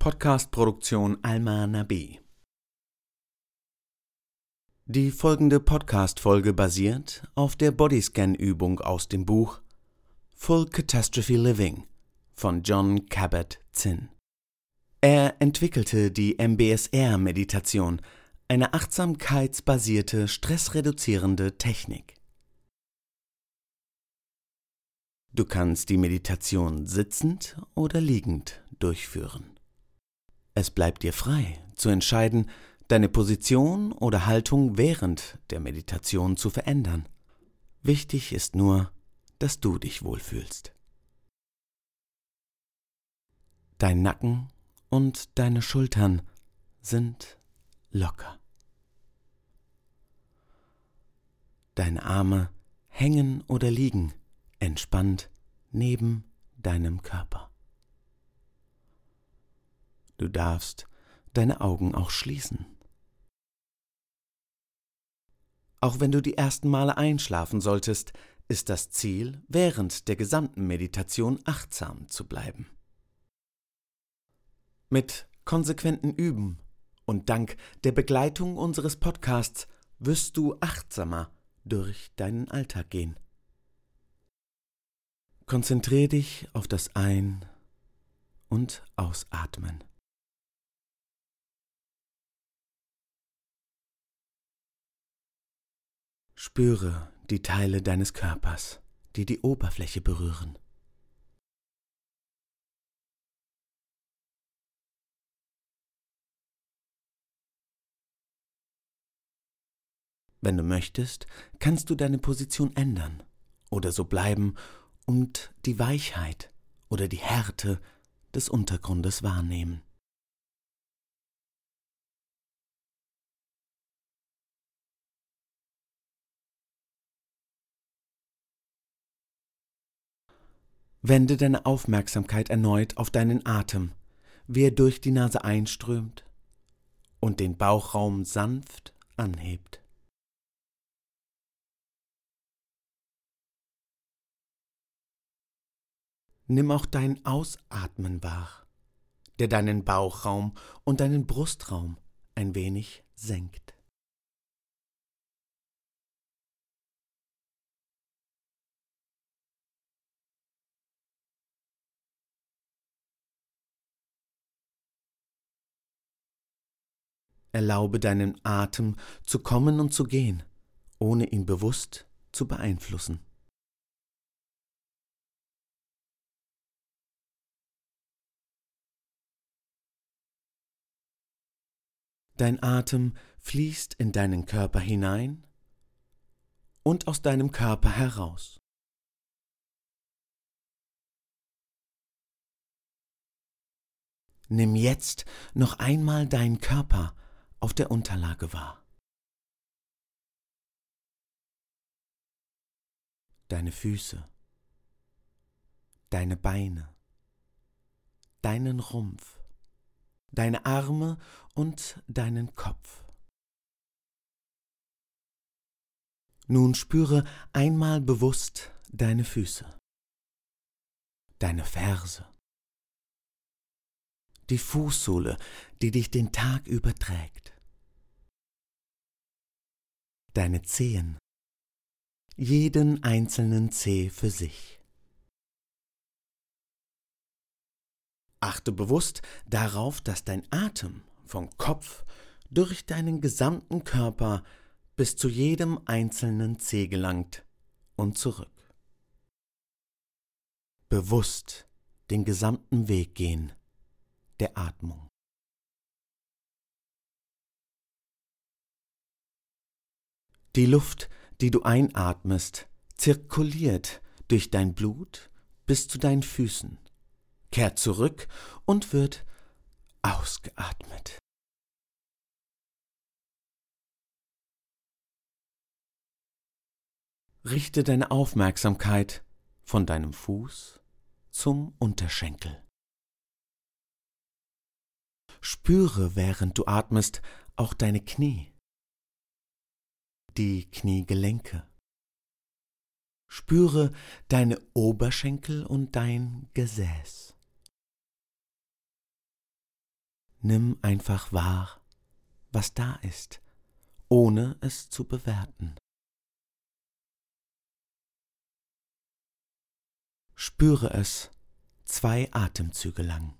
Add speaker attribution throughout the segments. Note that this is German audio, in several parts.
Speaker 1: Podcast-Produktion Alma Nabi. Die folgende Podcast-Folge basiert auf der Bodyscan-Übung aus dem Buch Full Catastrophe Living von John Kabat-Zinn. Er entwickelte die MBSR-Meditation, eine achtsamkeitsbasierte, stressreduzierende Technik. Du kannst die Meditation sitzend oder liegend durchführen. Es bleibt dir frei zu entscheiden, deine Position oder Haltung während der Meditation zu verändern. Wichtig ist nur, dass du dich wohlfühlst. Dein Nacken und deine Schultern sind locker. Deine Arme hängen oder liegen entspannt neben deinem Körper. Du darfst deine Augen auch schließen. Auch wenn du die ersten Male einschlafen solltest, ist das Ziel, während der gesamten Meditation achtsam zu bleiben. Mit konsequenten Üben und dank der Begleitung unseres Podcasts wirst du achtsamer durch deinen Alltag gehen. Konzentrier dich auf das Ein- und Ausatmen. Spüre die Teile deines Körpers, die die Oberfläche berühren. Wenn du möchtest, kannst du deine Position ändern oder so bleiben und die Weichheit oder die Härte des Untergrundes wahrnehmen. Wende deine Aufmerksamkeit erneut auf deinen Atem, wie er durch die Nase einströmt und den Bauchraum sanft anhebt. Nimm auch dein Ausatmen wahr, der deinen Bauchraum und deinen Brustraum ein wenig senkt. Erlaube deinem Atem zu kommen und zu gehen, ohne ihn bewusst zu beeinflussen. Dein Atem fließt in deinen Körper hinein und aus deinem Körper heraus. Nimm jetzt noch einmal deinen Körper auf der Unterlage wahr. Deine Füße, deine Beine, deinen Rumpf, deine Arme und deinen Kopf. Nun spüre einmal bewusst deine Füße, deine Ferse, die Fußsohle, die dich den Tag überträgt. Deine Zehen, jeden einzelnen Zeh für sich. Achte bewusst darauf, dass dein Atem vom Kopf durch deinen gesamten Körper bis zu jedem einzelnen Zeh gelangt und zurück. Bewusst den gesamten Weg gehen der Atmung. Die Luft, die du einatmest, zirkuliert durch dein Blut bis zu deinen Füßen, kehrt zurück und wird ausgeatmet. Richte deine Aufmerksamkeit von deinem Fuß zum Unterschenkel. Spüre, während du atmest, auch deine Knie, die Kniegelenke. Spüre deine Oberschenkel und dein Gesäß. Nimm einfach wahr, was da ist, ohne es zu bewerten. Spüre es zwei Atemzüge lang.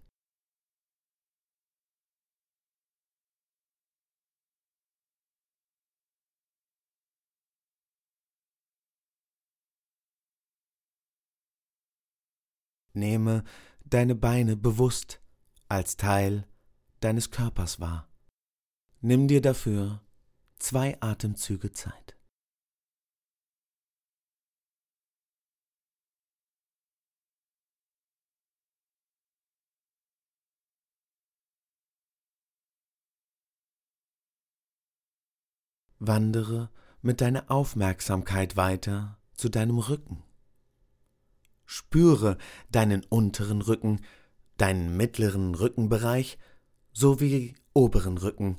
Speaker 1: Nehme deine Beine bewusst als Teil deines Körpers wahr. Nimm dir dafür zwei Atemzüge Zeit. Wandere mit deiner Aufmerksamkeit weiter zu deinem Rücken. Spüre deinen unteren Rücken, deinen mittleren Rückenbereich sowie oberen Rücken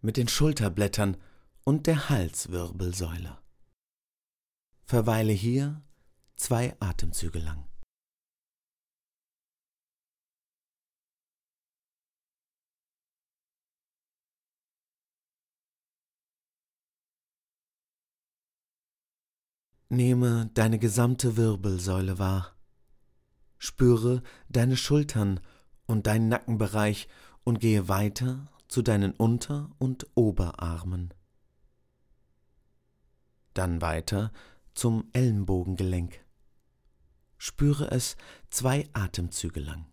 Speaker 1: mit den Schulterblättern und der Halswirbelsäule. Verweile hier zwei Atemzüge lang. Nehme deine gesamte Wirbelsäule wahr. Spüre deine Schultern und deinen Nackenbereich und gehe weiter zu deinen Unter- und Oberarmen. Dann weiter zum Ellenbogengelenk. Spüre es zwei Atemzüge lang.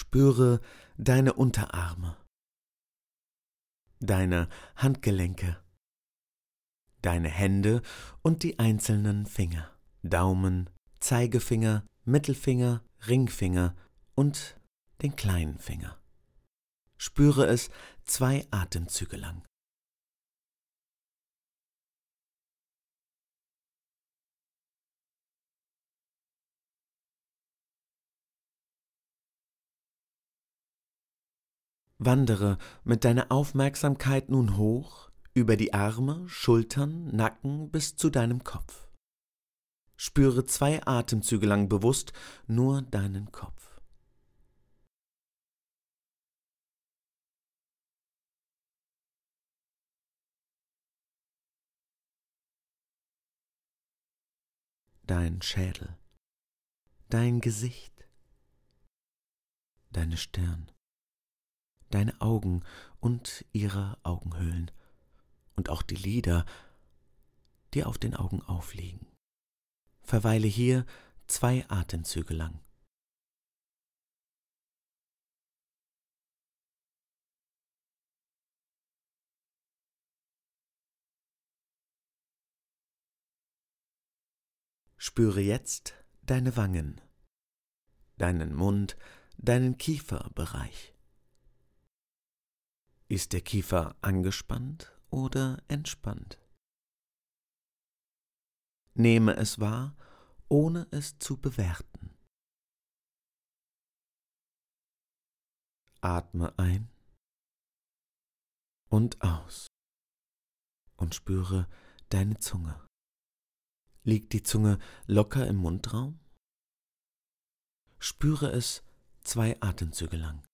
Speaker 1: Spüre deine Unterarme, deine Handgelenke, deine Hände und die einzelnen Finger, Daumen, Zeigefinger, Mittelfinger, Ringfinger und den kleinen Finger. Spüre es zwei Atemzüge lang. Wandere mit deiner Aufmerksamkeit nun hoch über die Arme, Schultern, Nacken bis zu deinem Kopf. Spüre zwei Atemzüge lang bewusst nur deinen Kopf. Dein Schädel, dein Gesicht, deine Stirn deine Augen und ihre Augenhöhlen und auch die Lider, die auf den Augen aufliegen. Verweile hier zwei Atemzüge lang. Spüre jetzt deine Wangen, deinen Mund, deinen Kieferbereich. Ist der Kiefer angespannt oder entspannt? Nehme es wahr, ohne es zu bewerten. Atme ein und aus und spüre deine Zunge. Liegt die Zunge locker im Mundraum? Spüre es zwei Atemzüge lang.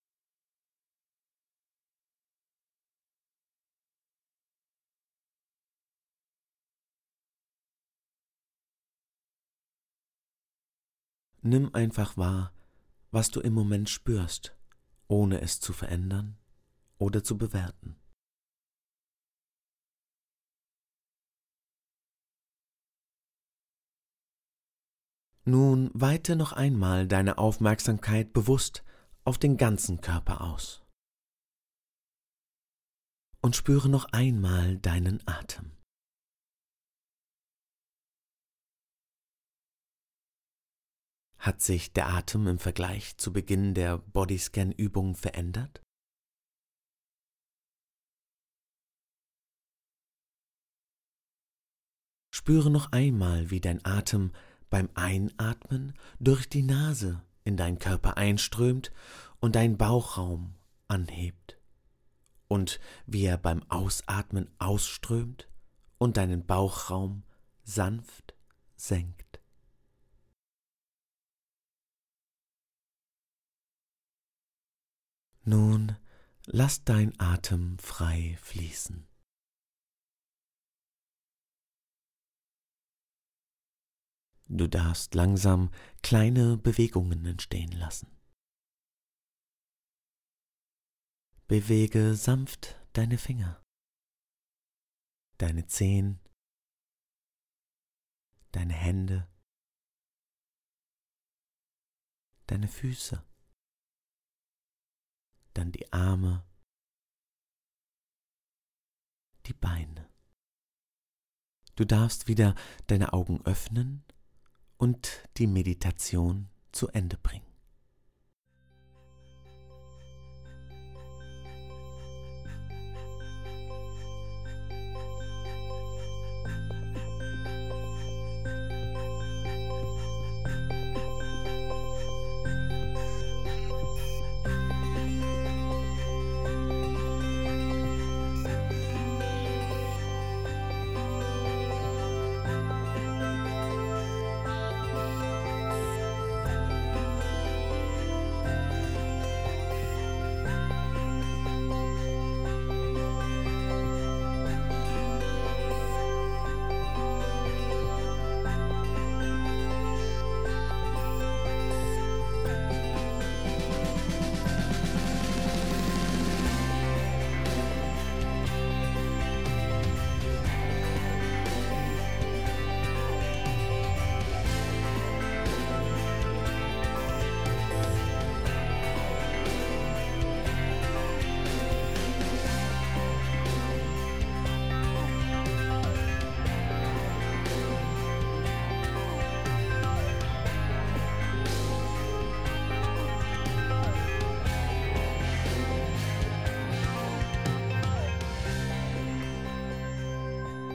Speaker 1: Nimm einfach wahr, was du im Moment spürst, ohne es zu verändern oder zu bewerten. Nun weite noch einmal deine Aufmerksamkeit bewusst auf den ganzen Körper aus. Und spüre noch einmal deinen Atem. Hat sich der Atem im Vergleich zu Beginn der Bodyscan-Übung verändert? Spüre noch einmal, wie dein Atem beim Einatmen durch die Nase in deinen Körper einströmt und deinen Bauchraum anhebt und wie er beim Ausatmen ausströmt und deinen Bauchraum sanft senkt. Nun lass dein Atem frei fließen. Du darfst langsam kleine Bewegungen entstehen lassen. Bewege sanft deine Finger, deine Zehen, deine Hände, deine Füße, dann die Arme, die Beine. Du darfst wieder deine Augen öffnen und die Meditation zu Ende bringen.